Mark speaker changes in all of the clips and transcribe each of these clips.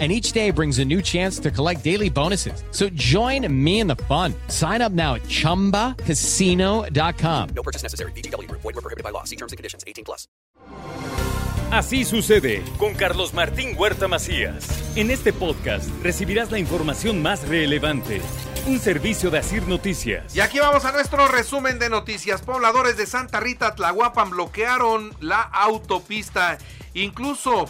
Speaker 1: and each day brings a new chance to collect daily bonuses. So join me in the fun. Sign up now at ChumbaCasino.com.
Speaker 2: No purchase necessary. BGW. Void were prohibited by law. See terms and conditions. 18 plus.
Speaker 3: Así sucede con Carlos Martín Huerta Macías. En este podcast recibirás la información más relevante. Un servicio de Asir Noticias.
Speaker 4: Y aquí vamos a nuestro resumen de noticias. Pobladores de Santa Rita, Tlahuapan bloquearon la autopista. Incluso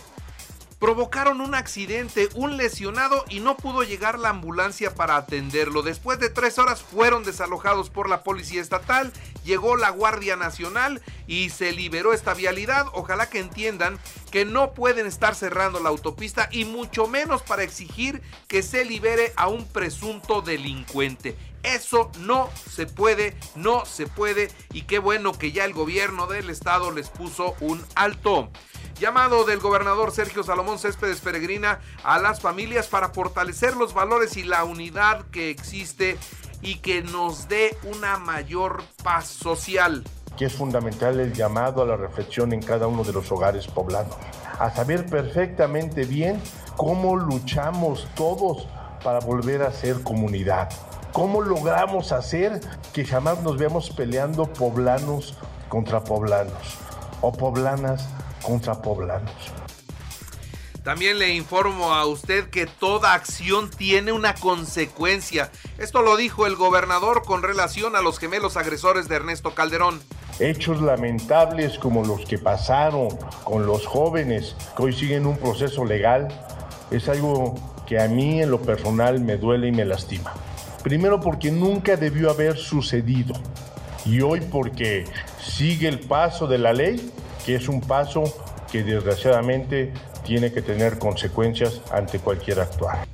Speaker 4: provocaron un accidente, un lesionado y no pudo llegar la ambulancia para atenderlo. Después de tres horas fueron desalojados por la policía estatal, llegó la Guardia Nacional y se liberó esta vialidad. Ojalá que entiendan que no pueden estar cerrando la autopista y mucho menos para exigir que se libere a un presunto delincuente. Eso no se puede, no se puede y qué bueno que ya el gobierno del estado les puso un alto. Llamado del gobernador Sergio Salomón Céspedes Peregrina a las familias para fortalecer los valores y la unidad que existe y que nos dé una mayor paz social.
Speaker 5: Que es fundamental el llamado a la reflexión en cada uno de los hogares poblanos, a saber perfectamente bien cómo luchamos todos para volver a ser comunidad. ¿Cómo logramos hacer que jamás nos veamos peleando poblanos contra poblanos o poblanas contra poblanos.
Speaker 4: También le informo a usted que toda acción tiene una consecuencia. Esto lo dijo el gobernador con relación a los gemelos agresores de Ernesto Calderón.
Speaker 5: Hechos lamentables como los que pasaron con los jóvenes que hoy siguen un proceso legal es algo que a mí en lo personal me duele y me lastima. Primero porque nunca debió haber sucedido y hoy porque sigue el paso de la ley que es un paso que desgraciadamente tiene que tener consecuencias ante cualquier actuar.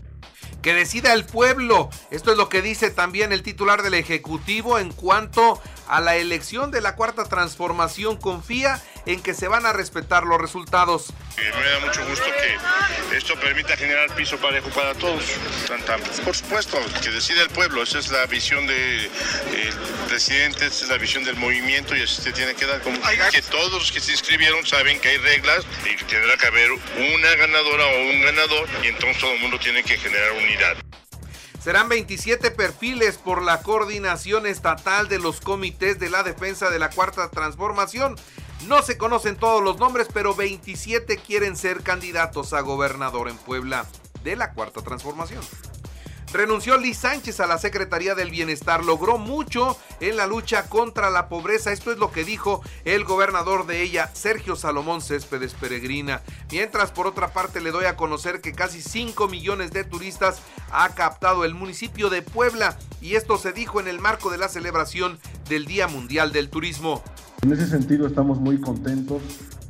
Speaker 4: Que decida el pueblo. Esto es lo que dice también el titular del Ejecutivo en cuanto a la elección de la cuarta transformación. Confía en que se van a respetar los resultados.
Speaker 6: Me da mucho gusto que esto permita generar piso parejo para todos. Por supuesto, que decida el pueblo, esa es la visión del presidente, esa es la visión del movimiento y así se tiene que dar. Como que todos los que se inscribieron saben que hay reglas y que tendrá que haber una ganadora o un ganador y entonces todo el mundo tiene que generar unidad.
Speaker 4: Serán 27 perfiles por la coordinación estatal de los comités de la defensa de la cuarta transformación. No se conocen todos los nombres, pero 27 quieren ser candidatos a gobernador en Puebla de la Cuarta Transformación. Renunció Liz Sánchez a la Secretaría del Bienestar. Logró mucho en la lucha contra la pobreza. Esto es lo que dijo el gobernador de ella, Sergio Salomón Céspedes Peregrina. Mientras, por otra parte, le doy a conocer que casi 5 millones de turistas ha captado el municipio de Puebla. Y esto se dijo en el marco de la celebración del Día Mundial del Turismo.
Speaker 7: En ese sentido estamos muy contentos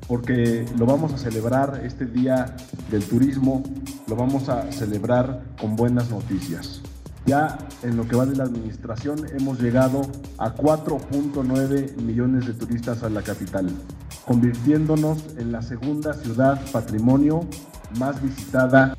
Speaker 7: porque lo vamos a celebrar este Día del Turismo, lo vamos a celebrar con buenas noticias. Ya en lo que va de la administración hemos llegado a 4.9 millones de turistas a la capital, convirtiéndonos en la segunda ciudad patrimonio más visitada.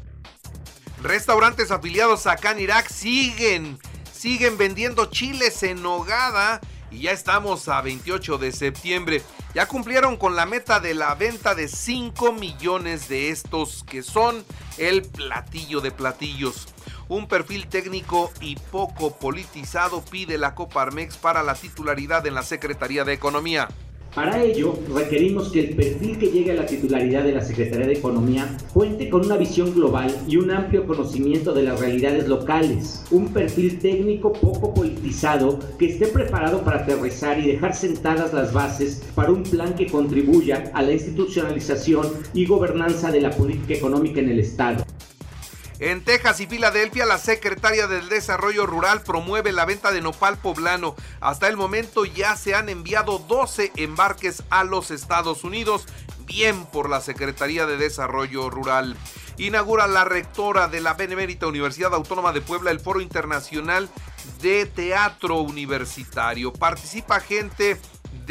Speaker 4: Restaurantes afiliados a Canirac siguen, siguen vendiendo chiles en nogada y ya estamos a 28 de septiembre. Ya cumplieron con la meta de la venta de 5 millones de estos que son el platillo de platillos. Un perfil técnico y poco politizado pide la Coparmex para la titularidad en la Secretaría de Economía.
Speaker 8: Para ello, requerimos que el perfil que llegue a la titularidad de la Secretaría de Economía cuente con una visión global y un amplio conocimiento de las realidades locales, un perfil técnico poco politizado que esté preparado para aterrizar y dejar sentadas las bases para un plan que contribuya a la institucionalización y gobernanza de la política económica en el Estado.
Speaker 4: En Texas y Filadelfia, la secretaria del Desarrollo Rural promueve la venta de nopal poblano. Hasta el momento ya se han enviado 12 embarques a los Estados Unidos, bien por la Secretaría de Desarrollo Rural. Inaugura la rectora de la Benemérita Universidad Autónoma de Puebla el Foro Internacional de Teatro Universitario. Participa gente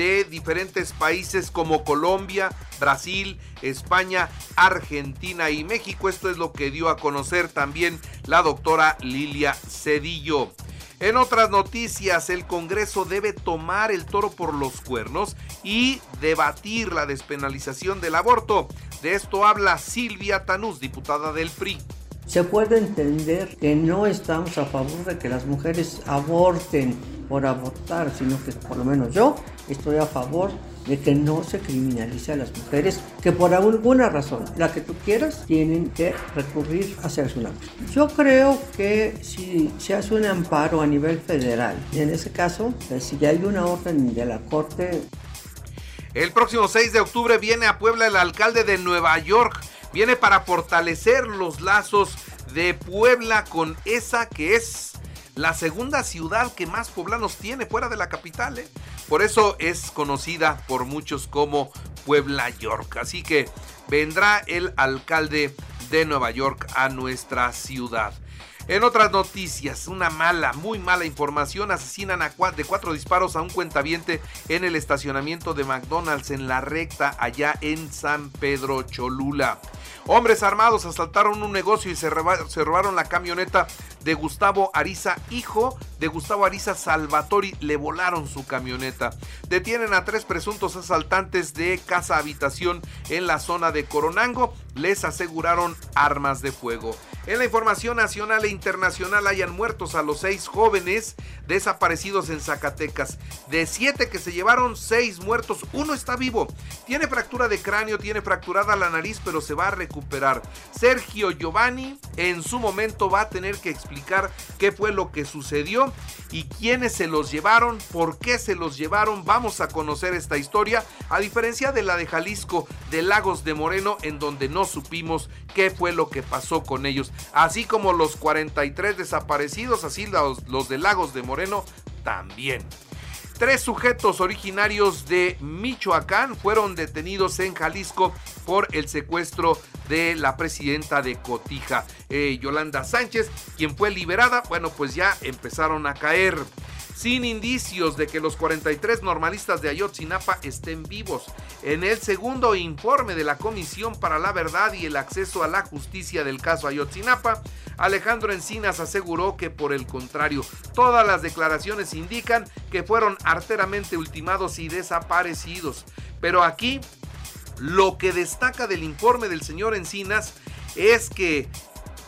Speaker 4: de diferentes países como Colombia, Brasil, España, Argentina y México. Esto es lo que dio a conocer también la doctora Lilia Cedillo. En otras noticias, el Congreso debe tomar el toro por los cuernos y debatir la despenalización del aborto. De esto habla Silvia Tanús, diputada del PRI.
Speaker 9: Se puede entender que no estamos a favor de que las mujeres aborten por abortar, sino que por lo menos yo estoy a favor de que no se criminalice a las mujeres que por alguna razón, la que tú quieras, tienen que recurrir a hacerse una Yo creo que si se hace un amparo a nivel federal, en ese caso, pues, si ya hay una orden de la Corte...
Speaker 4: El próximo 6 de octubre viene a Puebla el alcalde de Nueva York. Viene para fortalecer los lazos de Puebla con esa que es la segunda ciudad que más poblanos tiene fuera de la capital. ¿eh? Por eso es conocida por muchos como Puebla York. Así que vendrá el alcalde de Nueva York a nuestra ciudad. En otras noticias, una mala, muy mala información, asesinan a de cuatro disparos a un cuentaviente en el estacionamiento de McDonald's en la recta allá en San Pedro Cholula. Hombres armados asaltaron un negocio y se, robaron la camioneta de Gustavo Ariza, hijo de Gustavo Ariza Salvatori. Le volaron su camioneta. Detienen a tres presuntos asaltantes de casa habitación en la zona de Coronango. Les aseguraron armas de fuego. En la información nacional e internacional hayan muertos a los seis jóvenes desaparecidos en Zacatecas. De siete que se llevaron, seis muertos, uno está vivo. Tiene fractura de cráneo, tiene fracturada la nariz, pero se va a recuperar. Sergio Giovanni en su momento va a tener que explicar qué fue lo que sucedió y quiénes se los llevaron, por qué se los llevaron. Vamos a conocer esta historia, a diferencia de la de Jalisco, de Lagos de Moreno, en donde no supimos qué fue lo que pasó con ellos. Así como los 43 desaparecidos, así los, los de Lagos de Moreno también. Tres sujetos originarios de Michoacán fueron detenidos en Jalisco por el secuestro de la presidenta de Cotija, eh, Yolanda Sánchez, quien fue liberada. Bueno, pues ya empezaron a caer sin indicios de que los 43 normalistas de Ayotzinapa estén vivos. En el segundo informe de la Comisión para la Verdad y el Acceso a la Justicia del caso Ayotzinapa, Alejandro Encinas aseguró que por el contrario, todas las declaraciones indican que fueron arteramente ultimados y desaparecidos. Pero aquí lo que destaca del informe del señor Encinas es que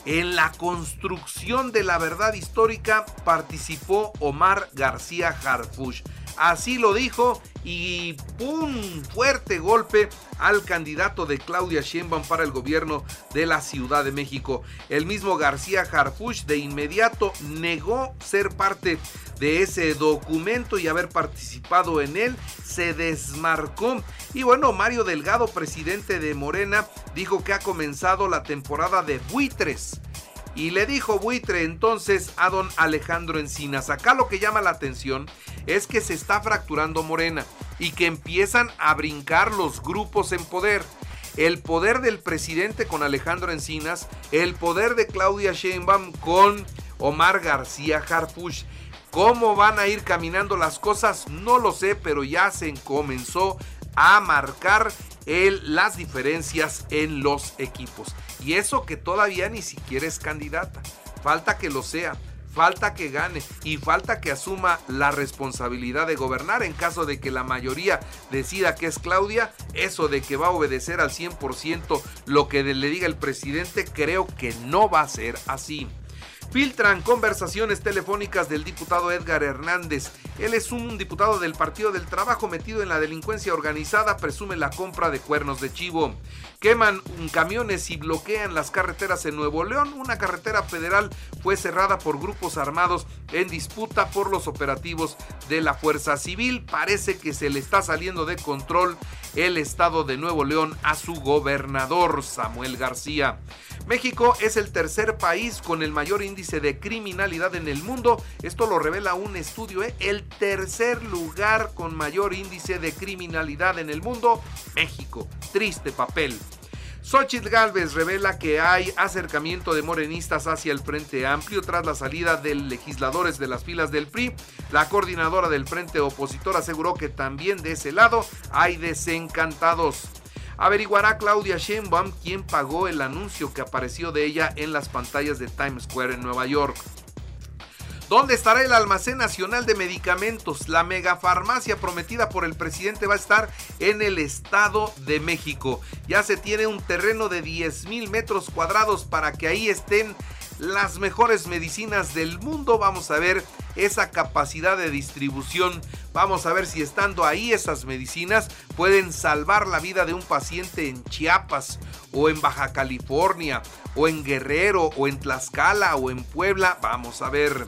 Speaker 4: en la construcción de la verdad histórica participó Omar García Harfush. Así lo dijo y un fuerte golpe al candidato de Claudia Sheinbaum para el gobierno de la Ciudad de México. El mismo García Harfush de inmediato negó ser parte de ese documento y haber participado en él, se desmarcó. Y bueno, Mario Delgado, presidente de Morena, dijo que ha comenzado la temporada de buitres. Y le dijo buitre entonces a don Alejandro Encinas. Acá lo que llama la atención es que se está fracturando Morena y que empiezan a brincar los grupos en poder. El poder del presidente con Alejandro Encinas, el poder de Claudia Sheinbaum con Omar García Harfuch. ¿Cómo van a ir caminando las cosas? No lo sé, pero ya se comenzó a marcar el, las diferencias en los equipos. Y eso que todavía ni siquiera es candidata. Falta que lo sea, falta que gane y falta que asuma la responsabilidad de gobernar en caso de que la mayoría decida que es Claudia. Eso de que va a obedecer al 100% lo que le diga el presidente, creo que no va a ser así. Filtran conversaciones telefónicas del diputado Edgar Hernández. Él es un diputado del Partido del Trabajo metido en la delincuencia organizada, presume la compra de cuernos de chivo. Queman camiones y bloquean las carreteras en Nuevo León. Una carretera federal fue cerrada por grupos armados en disputa por los operativos de la Fuerza Civil. Parece que se le está saliendo de control el estado de Nuevo León a su gobernador Samuel García. México es el tercer país con el mayor índice de criminalidad en el mundo. Esto lo revela un estudio. ¿eh? El tercer lugar con mayor índice de criminalidad en el mundo, México. Triste papel. Xochitl Galvez revela que hay acercamiento de morenistas hacia el Frente Amplio tras la salida de legisladores de las filas del PRI. La coordinadora del Frente Opositor aseguró que también de ese lado hay desencantados. Averiguará Claudia Sheinbaum quién pagó el anuncio que apareció de ella en las pantallas de Times Square en Nueva York. ¿Dónde estará el almacén nacional de medicamentos? La megafarmacia prometida por el presidente va a estar en el Estado de México. Ya se tiene un terreno de 10 mil metros cuadrados para que ahí estén las mejores medicinas del mundo. Vamos a ver esa capacidad de distribución. Vamos a ver si estando ahí esas medicinas pueden salvar la vida de un paciente en Chiapas o en Baja California o en Guerrero o en Tlaxcala o en Puebla. Vamos a ver.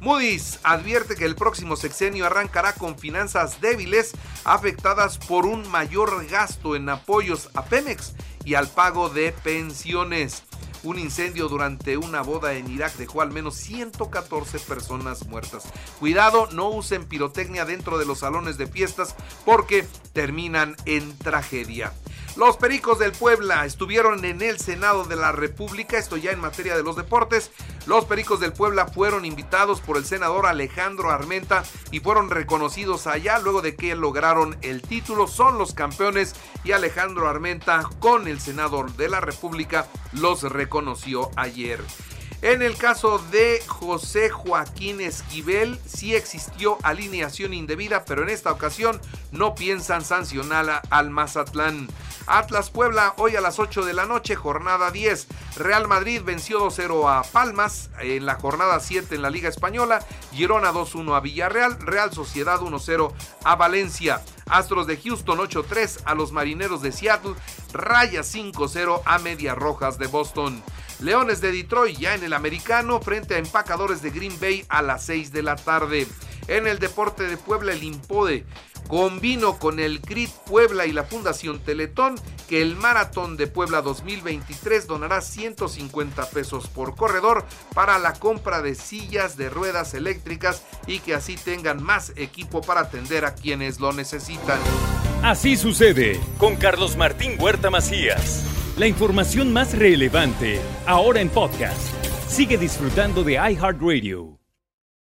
Speaker 4: Moody's advierte que el próximo sexenio arrancará con finanzas débiles afectadas por un mayor gasto en apoyos a Pemex y al pago de pensiones. Un incendio durante una boda en Irak dejó al menos 114 personas muertas. Cuidado, no usen pirotecnia dentro de los salones de fiestas porque terminan en tragedia. Los Pericos del Puebla estuvieron en el Senado de la República, esto ya en materia de los deportes. Los Pericos del Puebla fueron invitados por el senador Alejandro Armenta y fueron reconocidos allá luego de que lograron el título. Son los campeones y Alejandro Armenta con el senador de la República los reconoció ayer. En el caso de José Joaquín Esquivel, sí existió alineación indebida, pero en esta ocasión no piensan sancionar al Mazatlán. Atlas Puebla, hoy a las 8 de la noche, jornada 10. Real Madrid venció 2-0 a Palmas en la jornada 7 en la Liga Española. Girona 2-1 a Villarreal. Real Sociedad 1-0 a Valencia. Astros de Houston 8-3 a los Marineros de Seattle. Raya 5-0 a Medias Rojas de Boston. Leones de Detroit ya en el americano frente a empacadores de Green Bay a las 6 de la tarde. En el deporte de Puebla, el Impode Convino con el CRIT Puebla y la Fundación Teletón que el Maratón de Puebla 2023 donará 150 pesos por corredor para la compra de sillas de ruedas eléctricas y que así tengan más equipo para atender a quienes lo necesitan.
Speaker 3: Así sucede con Carlos Martín Huerta Macías. La información más relevante ahora en podcast. Sigue disfrutando de iHeartRadio.